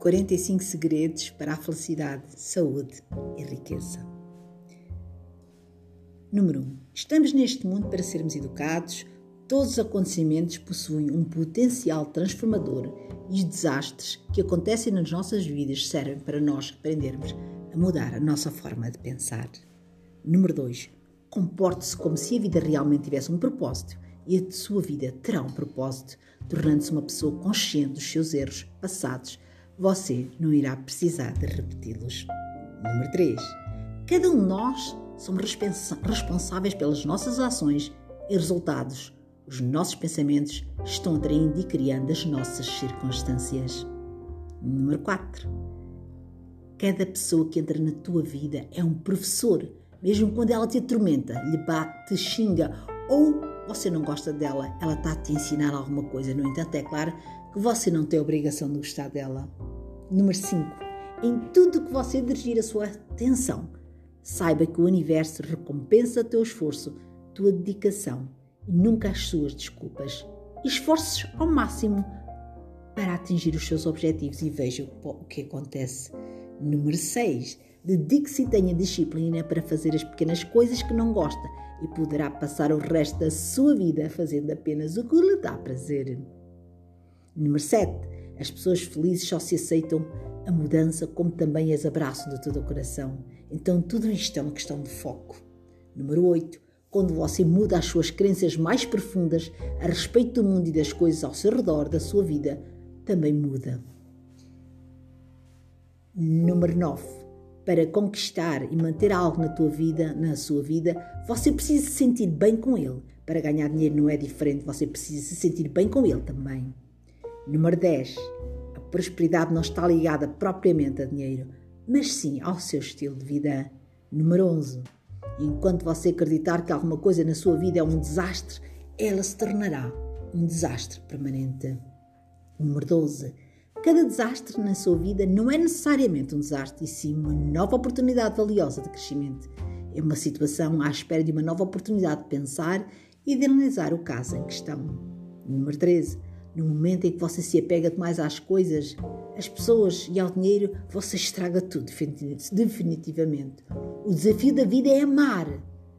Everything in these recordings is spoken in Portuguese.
45 segredos para a felicidade, saúde e riqueza. Número 1. Estamos neste mundo para sermos educados. Todos os acontecimentos possuem um potencial transformador e os desastres que acontecem nas nossas vidas servem para nós aprendermos a mudar a nossa forma de pensar. Número 2. Comporte-se como se a vida realmente tivesse um propósito e a sua vida terá um propósito, tornando-se uma pessoa consciente dos seus erros passados. Você não irá precisar de repeti-los. Número 3. Cada um de nós somos responsáveis pelas nossas ações e resultados. Os nossos pensamentos estão atraindo e criando as nossas circunstâncias. Número 4. Cada pessoa que entra na tua vida é um professor mesmo quando ela te atormenta, lhe bate, te xinga ou você não gosta dela, ela está a te ensinar alguma coisa. No entanto, é claro que você não tem a obrigação de gostar dela. Número 5. Em tudo que você dirigir a sua atenção, saiba que o universo recompensa teu esforço, tua dedicação e nunca as suas desculpas. Esforce-se ao máximo para atingir os seus objetivos e veja o que acontece. Número 6 Dedique-se e tenha disciplina para fazer as pequenas coisas que não gosta e poderá passar o resto da sua vida fazendo apenas o que lhe dá prazer. Número 7. As pessoas felizes só se aceitam a mudança como também as abraçam de todo o coração. Então tudo isto é uma questão de foco. Número 8. Quando você muda as suas crenças mais profundas a respeito do mundo e das coisas ao seu redor da sua vida, também muda. Número 9 para conquistar e manter algo na tua vida, na sua vida, você precisa se sentir bem com ele. Para ganhar dinheiro não é diferente, você precisa se sentir bem com ele também. Número 10. A prosperidade não está ligada propriamente a dinheiro, mas sim ao seu estilo de vida. Número 11. Enquanto você acreditar que alguma coisa na sua vida é um desastre, ela se tornará um desastre permanente. Número 12 Cada desastre na sua vida não é necessariamente um desastre, e sim uma nova oportunidade valiosa de crescimento. É uma situação à espera de uma nova oportunidade de pensar e de analisar o caso em questão. Número 13. No momento em que você se apega demais às coisas, às pessoas e ao dinheiro, você estraga tudo, definitivamente. O desafio da vida é amar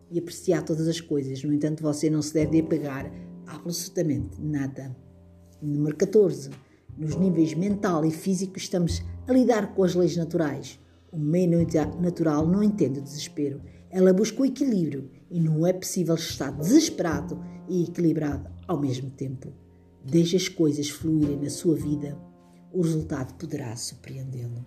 e apreciar todas as coisas. No entanto, você não se deve apegar a absolutamente nada. Número 14 nos níveis mental e físico, estamos a lidar com as leis naturais. O meio natural não entende o desespero. Ela busca o equilíbrio e não é possível estar desesperado e equilibrado ao mesmo tempo. Deixe as coisas fluírem na sua vida. O resultado poderá surpreendê-lo.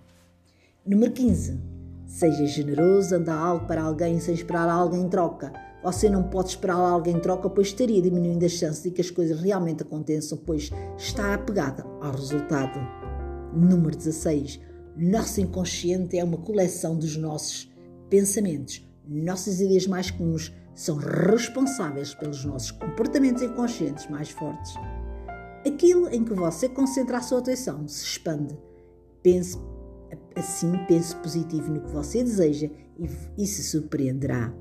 Número 15. Seja generoso, anda algo para alguém sem esperar algo em troca. Você não pode esperar alguém em troca, pois estaria diminuindo as chances de que as coisas realmente aconteçam, pois está apegada ao resultado. Número 16. Nosso inconsciente é uma coleção dos nossos pensamentos. Nossas ideias mais comuns são responsáveis pelos nossos comportamentos inconscientes mais fortes. Aquilo em que você concentra a sua atenção se expande. Pense assim, pense positivo no que você deseja e, e se surpreenderá.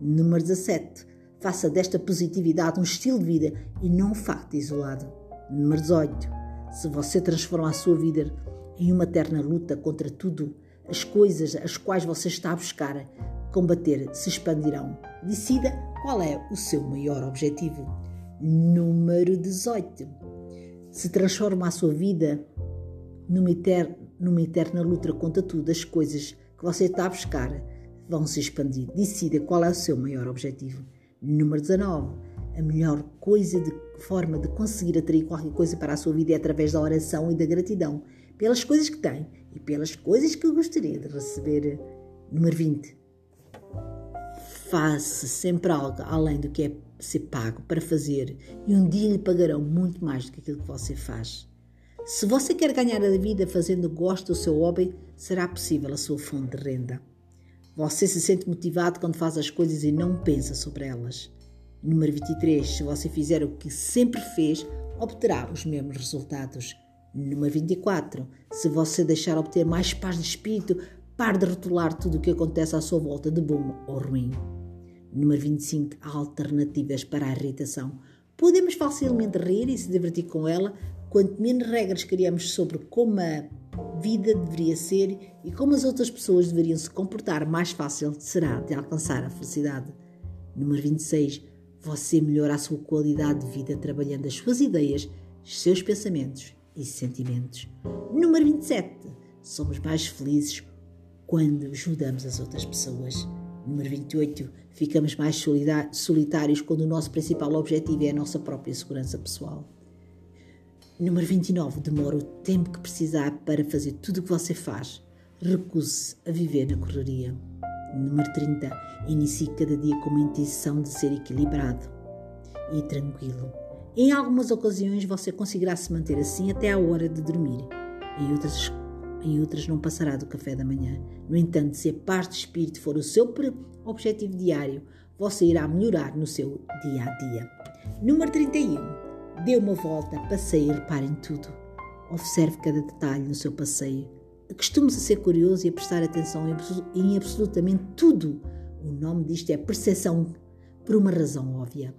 Número 17. Faça desta positividade um estilo de vida e não um facto isolado. Número 18. Se você transforma a sua vida em uma eterna luta contra tudo, as coisas as quais você está a buscar combater se expandirão. Decida qual é o seu maior objetivo. Número 18. Se transforma a sua vida numa eterna, numa eterna luta contra tudo, as coisas que você está a buscar vão se expandir. Decida qual é o seu maior objetivo. Número 19. A melhor coisa de forma de conseguir atrair qualquer coisa para a sua vida é através da oração e da gratidão pelas coisas que tem e pelas coisas que gostaria de receber. Número 20. Faça sempre algo além do que é ser pago para fazer e um dia lhe pagarão muito mais do que aquilo que você faz. Se você quer ganhar a vida fazendo gosto do seu hobby, será possível a sua fonte de renda. Você se sente motivado quando faz as coisas e não pensa sobre elas. Número 23. Se você fizer o que sempre fez, obterá os mesmos resultados. Número 24. Se você deixar obter mais paz de espírito, pare de rotular tudo o que acontece à sua volta de bom ou ruim. Número 25. Há alternativas para a irritação. Podemos facilmente rir e se divertir com ela quanto menos regras criamos sobre como a vida deveria ser e como as outras pessoas deveriam se comportar, mais fácil será de alcançar a felicidade. Número 26. Você melhora a sua qualidade de vida trabalhando as suas ideias, os seus pensamentos e sentimentos. Número 27. Somos mais felizes quando ajudamos as outras pessoas. Número 28. Ficamos mais solitários quando o nosso principal objetivo é a nossa própria segurança pessoal. Número 29. Demora o tempo que precisar para fazer tudo o que você faz. Recuse-se a viver na correria. Número 30. Inicie cada dia com uma intenção de ser equilibrado e tranquilo. Em algumas ocasiões você conseguirá se manter assim até à hora de dormir. Em outras, em outras não passará do café da manhã. No entanto, se a paz de espírito for o seu objetivo diário, você irá melhorar no seu dia a dia. Número 31. Dê uma volta, passeie e repare em tudo. Observe cada detalhe no seu passeio. Acostume-se a ser curioso e a prestar atenção em absolutamente tudo. O nome disto é percepção, por uma razão óbvia.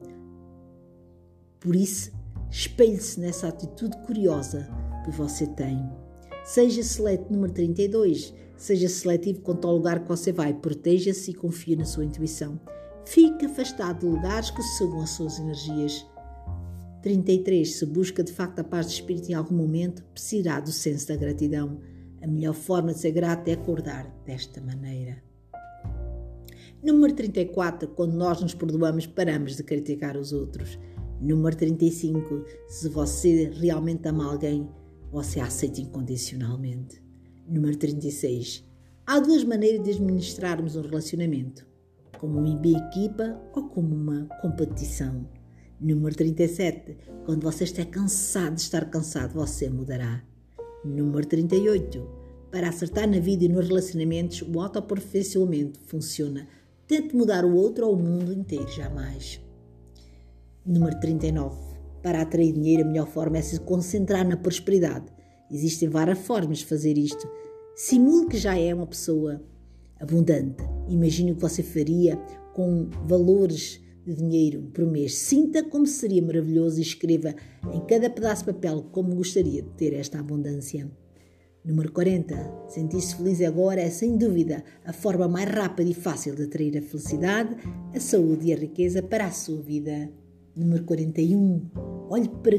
Por isso, espelhe-se nessa atitude curiosa que você tem. Seja seletivo número 32. Seja seletivo quanto ao lugar que você vai. Proteja-se e confie na sua intuição. Fique afastado de lugares que sugam as suas energias. 33. Se busca de facto a paz de espírito em algum momento, precisará do senso da gratidão. A melhor forma de ser grato é acordar desta maneira. Número 34. Quando nós nos perdoamos, paramos de criticar os outros. Número 35. Se você realmente ama alguém, você aceita incondicionalmente. Número 36. Há duas maneiras de administrarmos um relacionamento: como uma equipa ou como uma competição. Número 37. Quando você estiver cansado de estar cansado, você mudará. Número 38. Para acertar na vida e nos relacionamentos, o autoaperfeiçoamento funciona. Tente mudar o outro ou o mundo inteiro, jamais. Número 39. Para atrair dinheiro, a melhor forma é se concentrar na prosperidade. Existem várias formas de fazer isto. Simule que já é uma pessoa abundante. Imagine o que você faria com valores de dinheiro por mês. Sinta como seria maravilhoso e escreva em cada pedaço de papel como gostaria de ter esta abundância. Número 40. Sentir-se feliz agora é, sem dúvida, a forma mais rápida e fácil de atrair a felicidade, a saúde e a riqueza para a sua vida. Número 41. Olhe para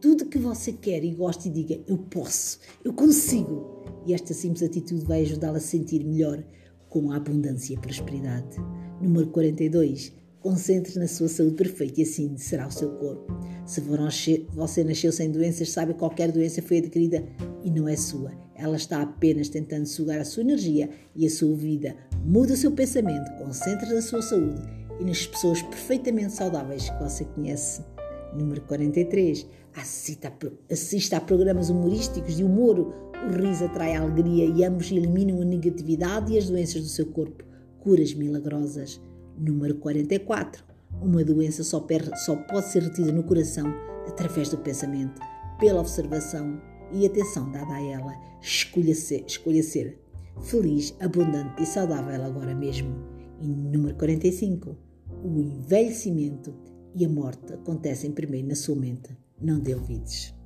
tudo que você quer e goste e diga: Eu posso, eu consigo. E esta simples atitude vai ajudá-la a sentir melhor com a abundância e a prosperidade. Número 42. Concentre na sua saúde perfeita e assim será o seu corpo. Se você nasceu sem doenças, sabe que qualquer doença foi adquirida e não é sua. Ela está apenas tentando sugar a sua energia e a sua vida. Mude o seu pensamento, concentre na sua saúde e nas pessoas perfeitamente saudáveis que você conhece. Número 43. Assista a, assista a programas humorísticos de humor. O riso atrai a alegria e ambos eliminam a negatividade e as doenças do seu corpo. Curas milagrosas. Número 44. Uma doença só, só pode ser retida no coração através do pensamento, pela observação e atenção dada a ela. Escolha ser, escolha ser feliz, abundante e saudável agora mesmo. E número 45. O envelhecimento e a morte acontecem primeiro na sua mente. Não dê ouvidos.